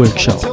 Workshop.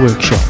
Workshop.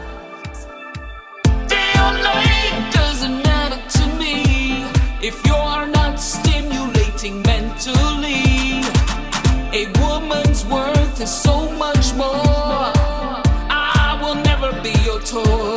If you're not stimulating mentally, a woman's worth is so much more. I will never be your toy.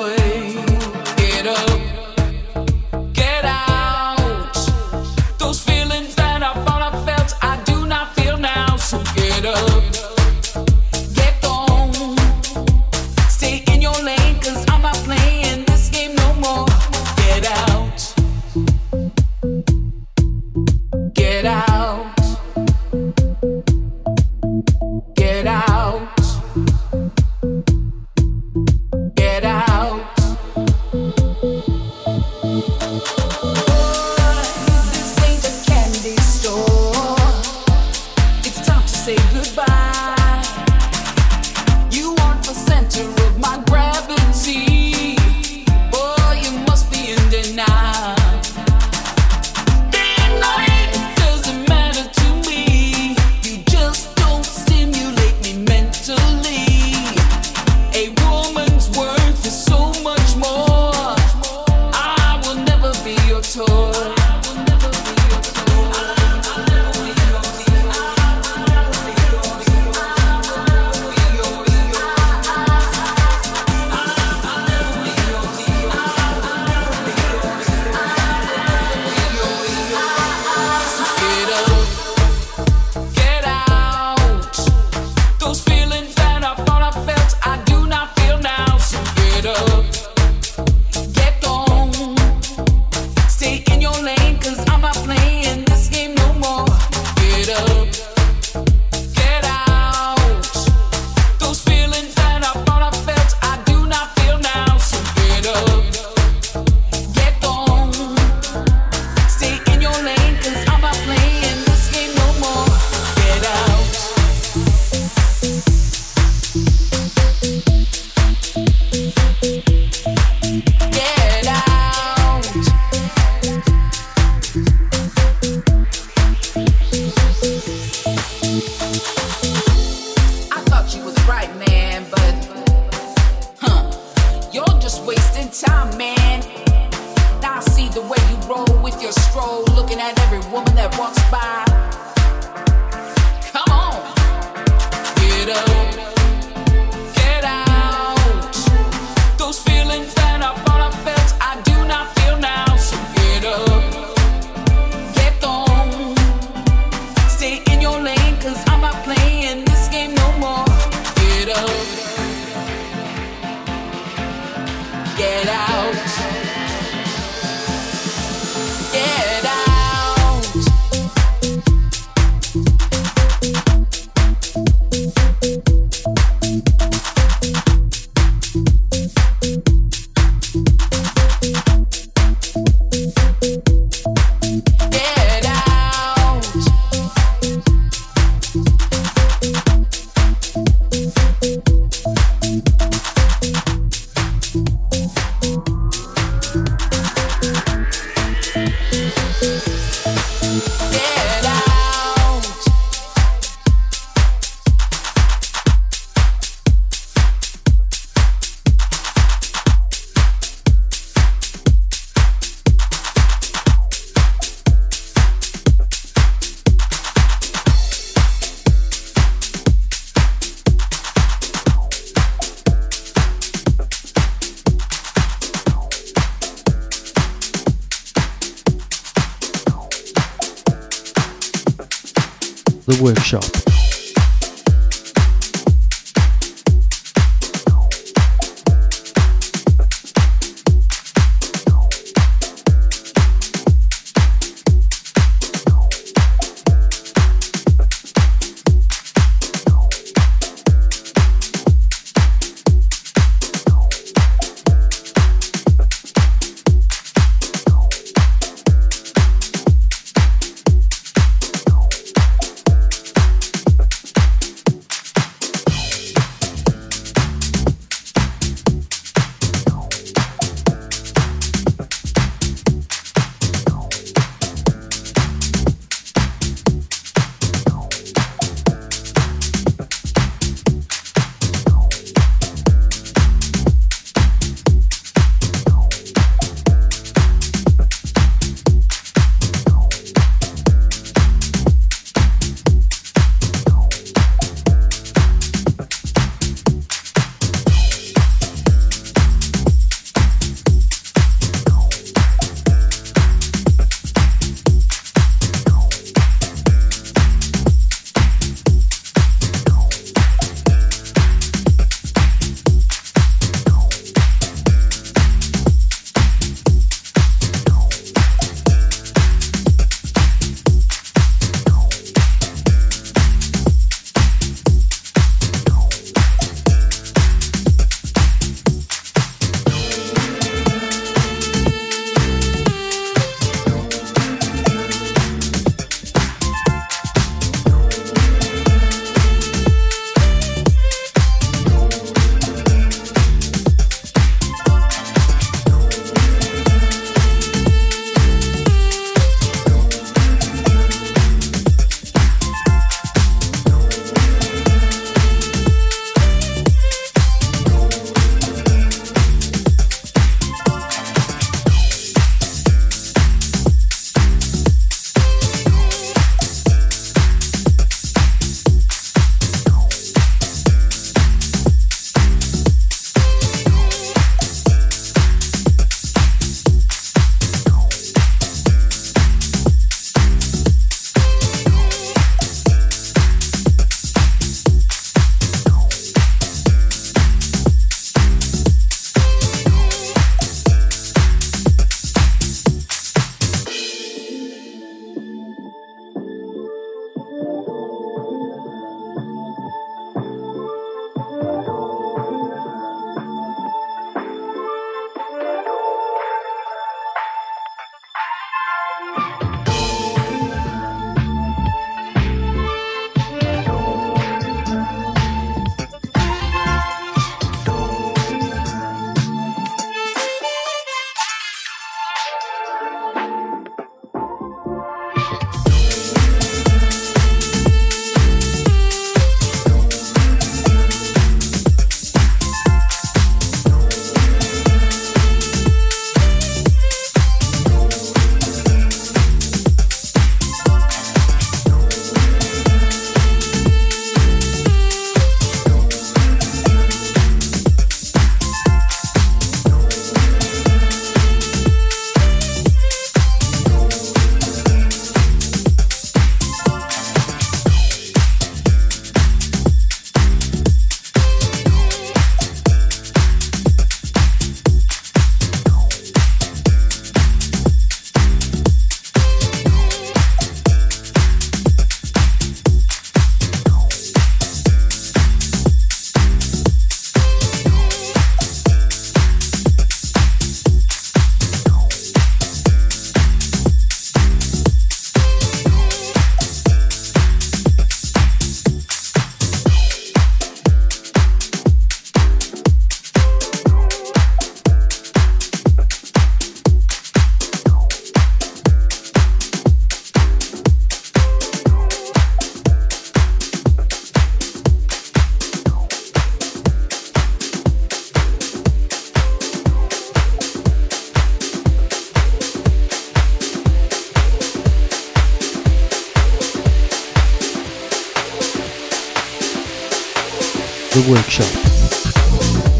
Workshop.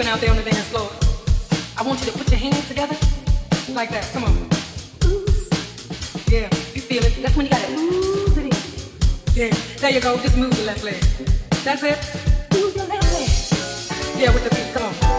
sleeping out there on the dance floor. I want you to put your hands together like that. Come on. Yeah, you feel it. That's when you gotta move it in. Yeah, there you go. Just move the left leg. That's it. Move your left leg. Yeah, with the beat. Come on.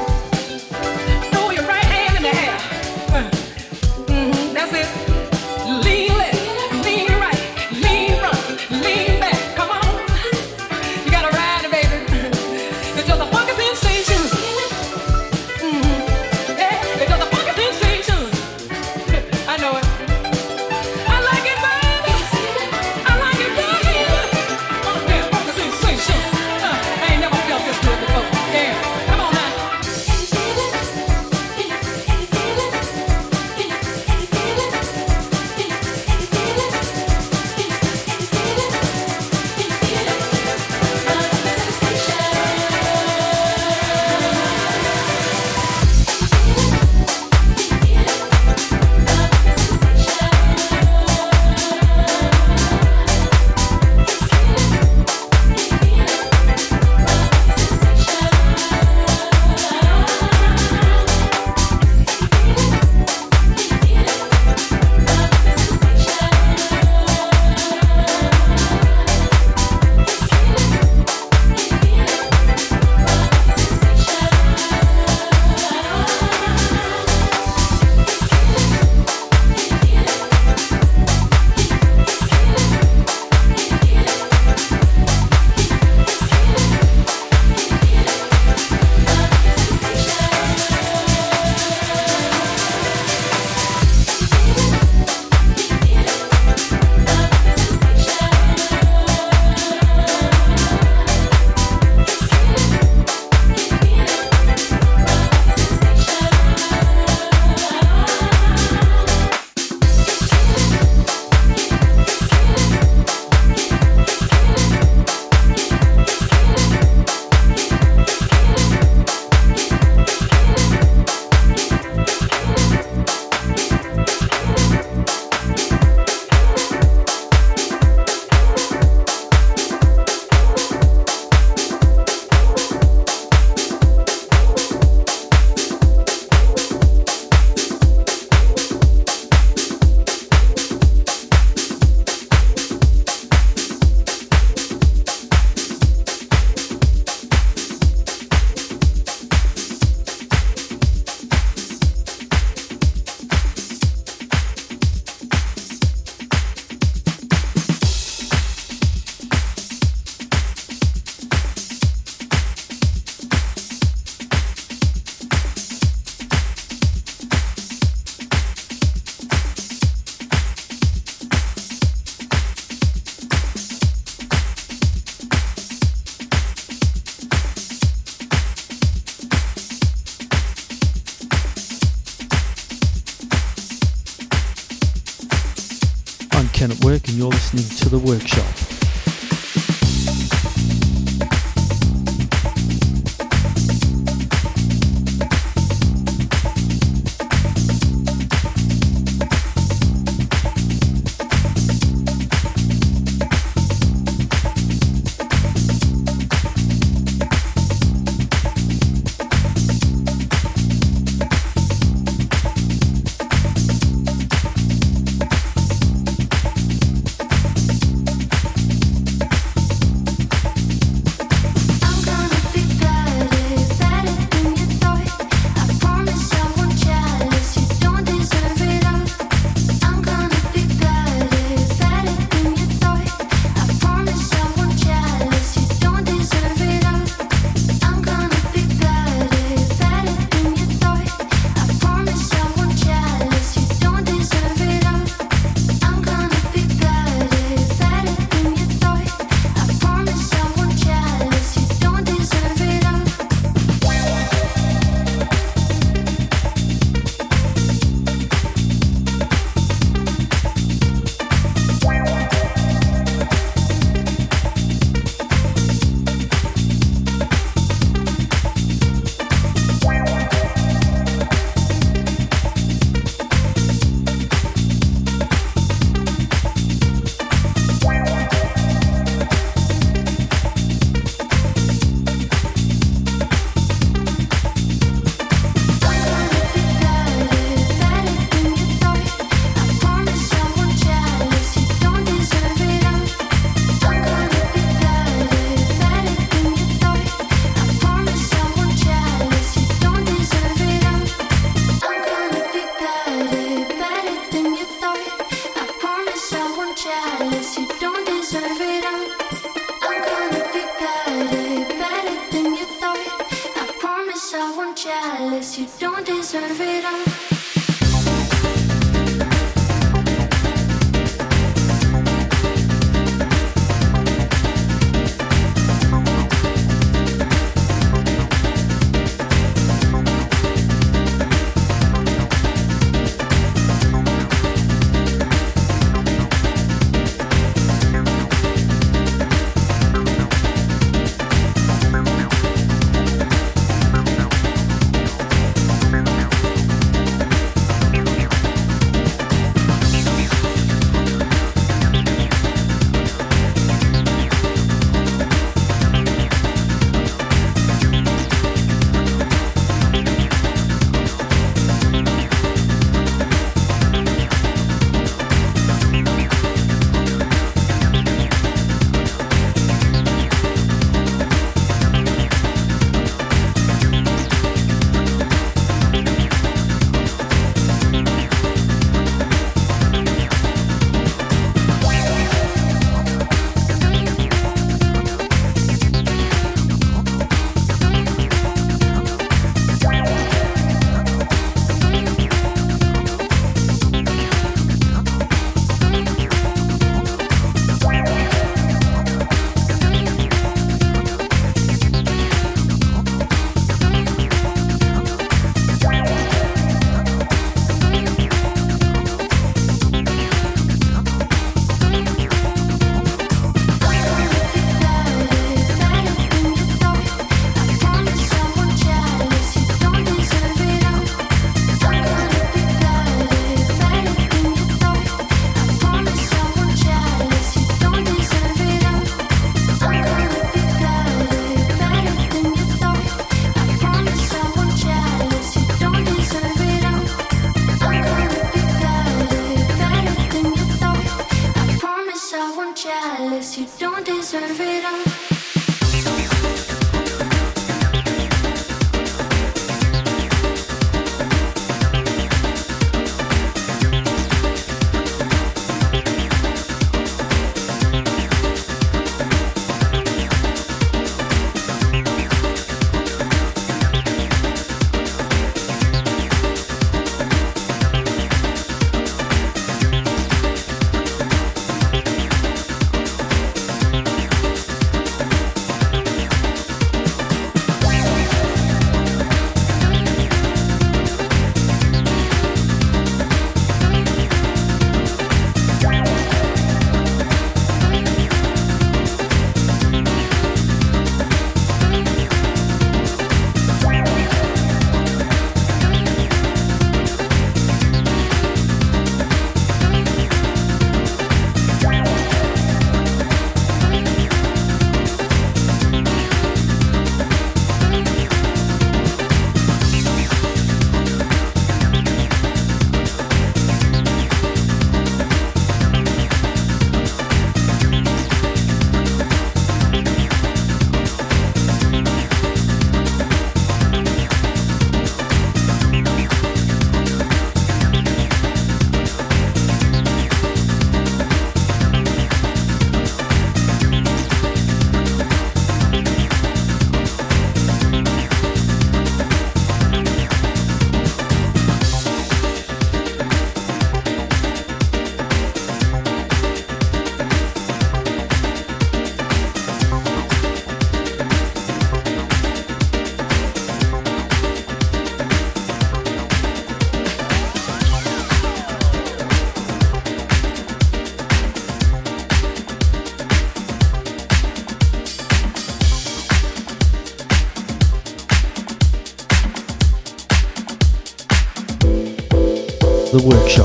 The Workshop.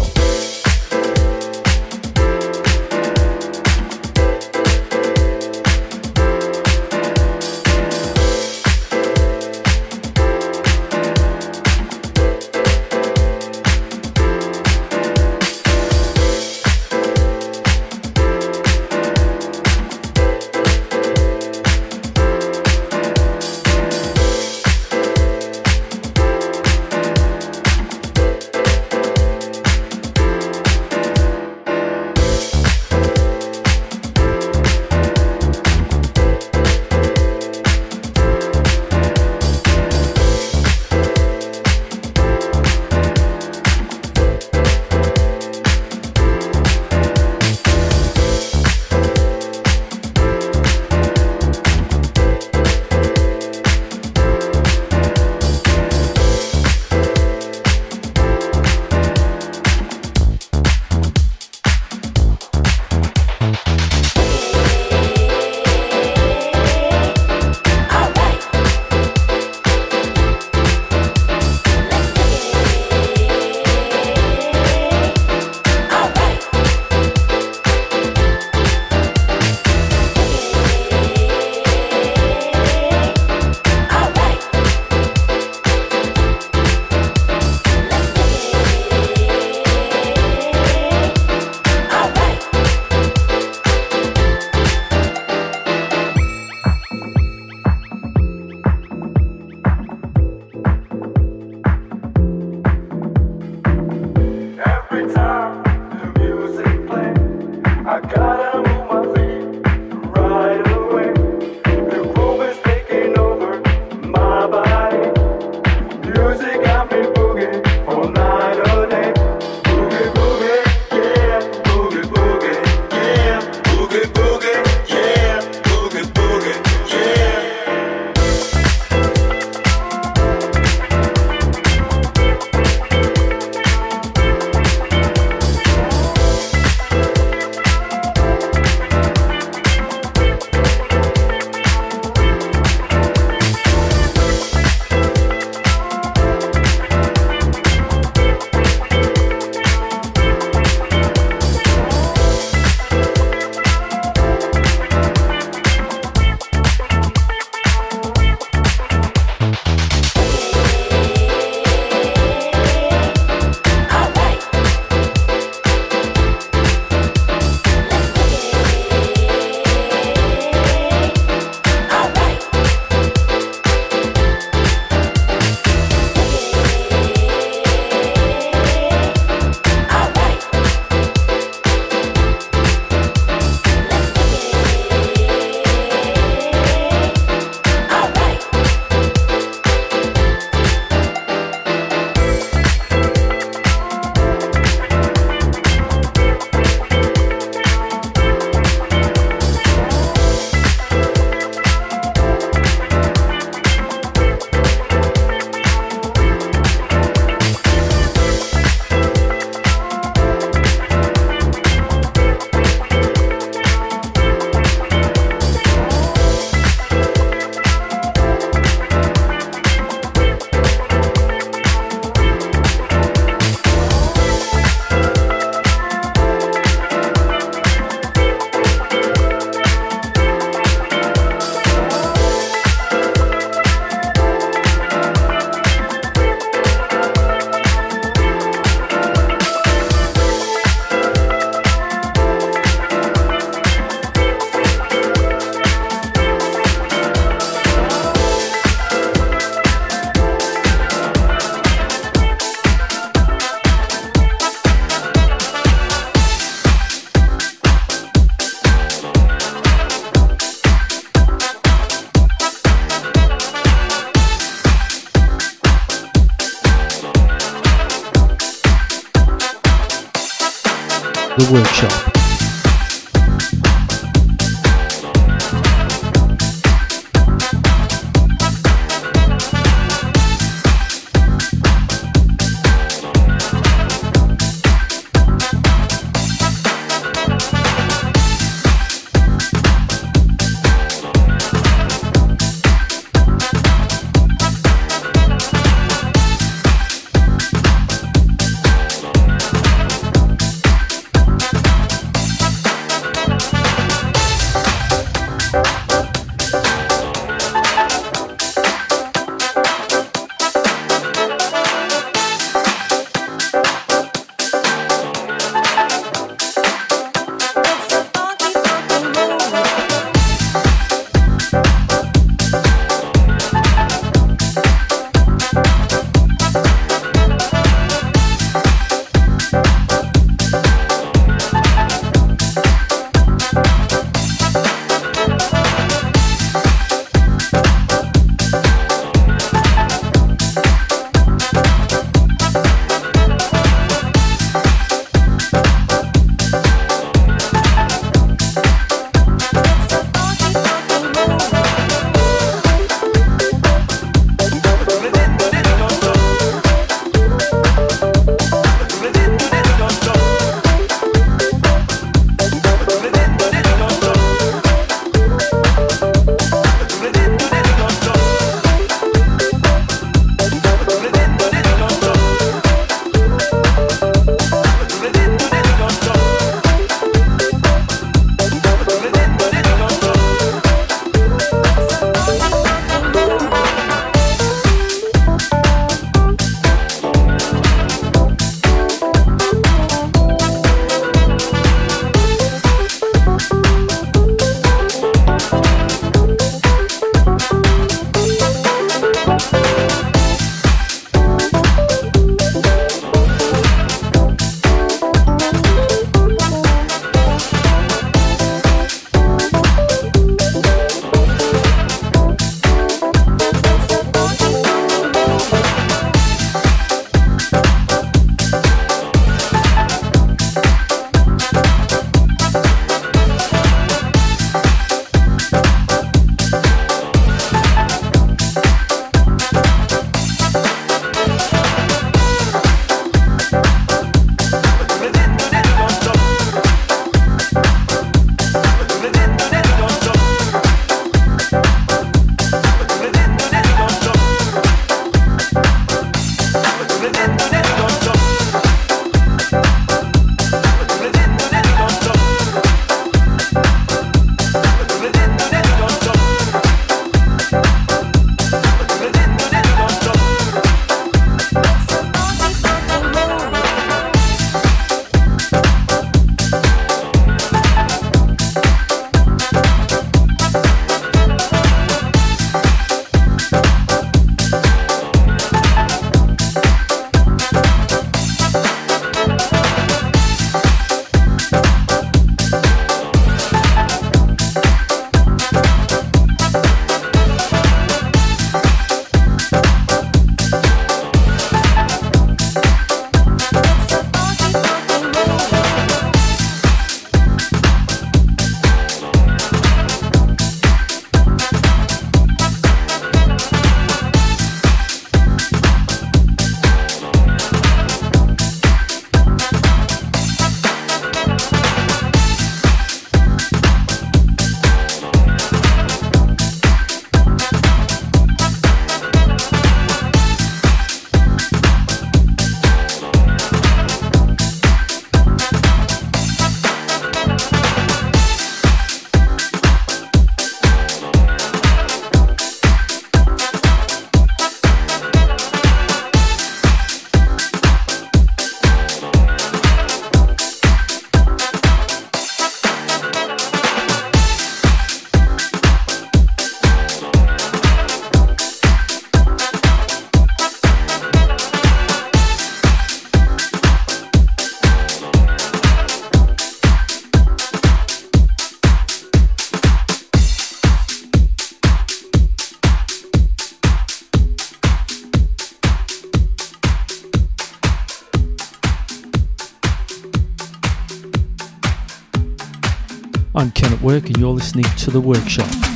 And you're listening to The Workshop.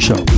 The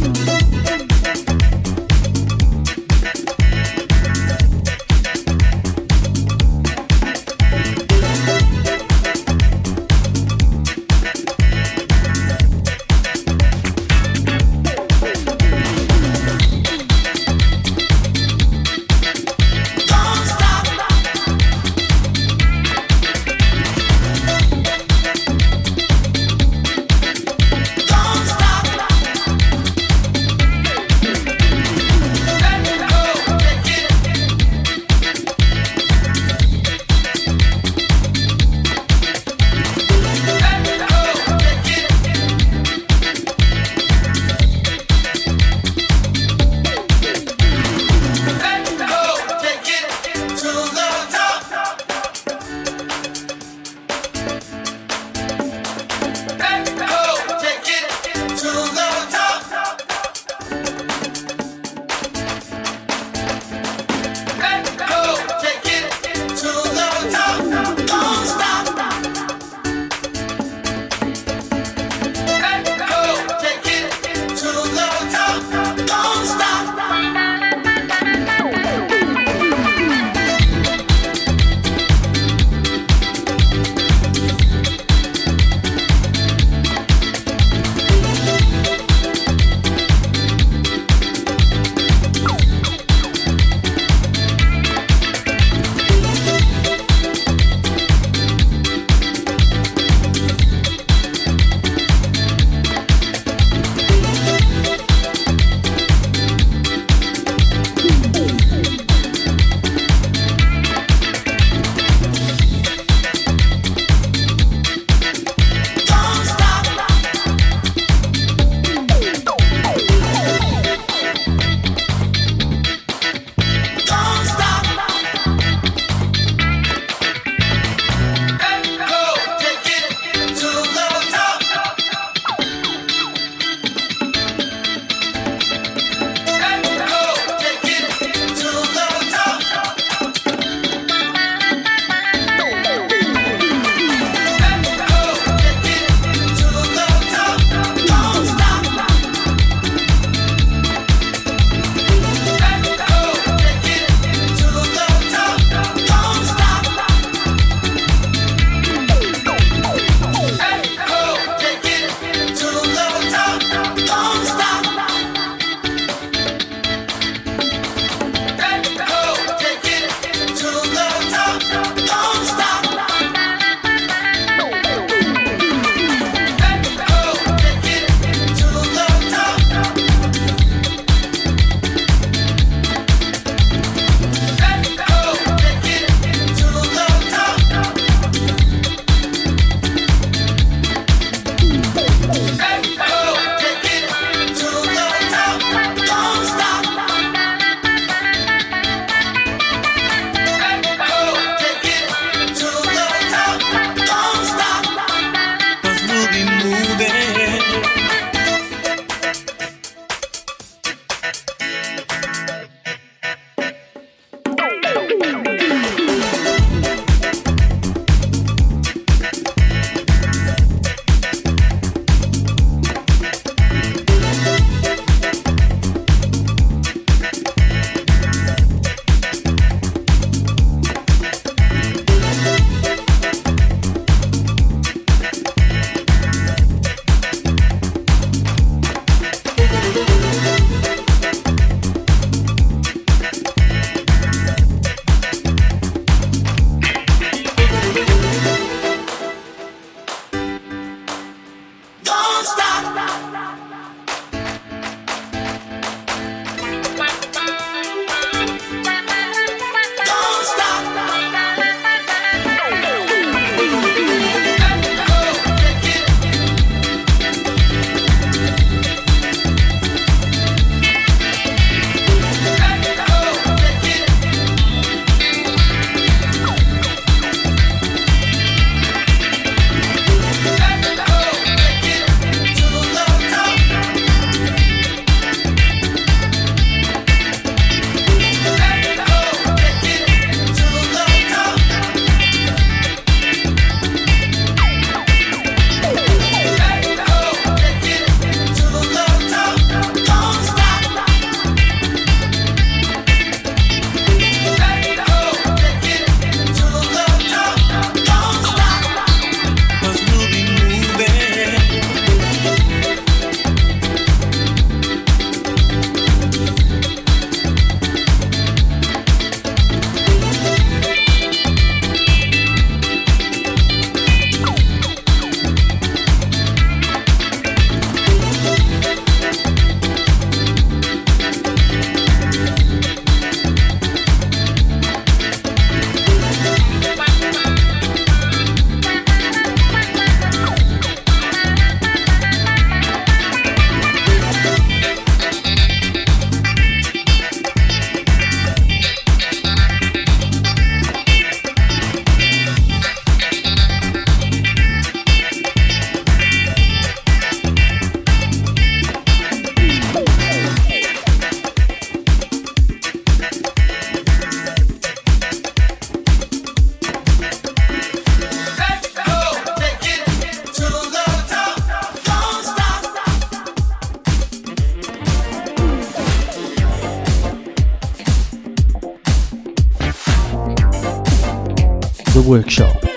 Workshop.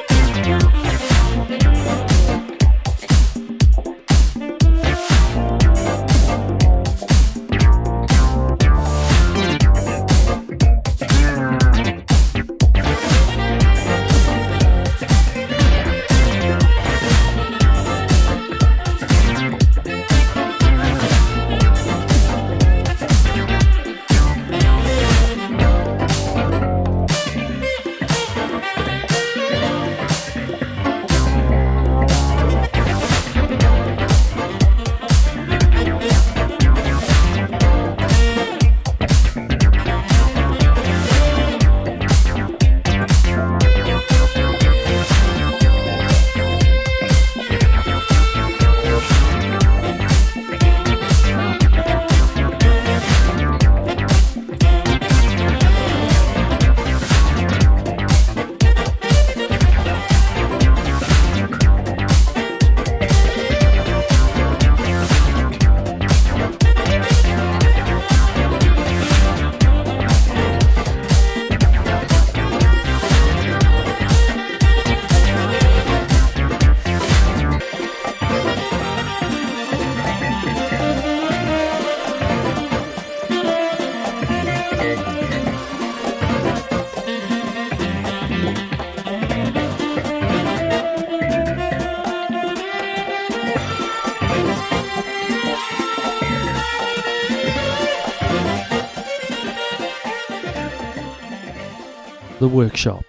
Workshop.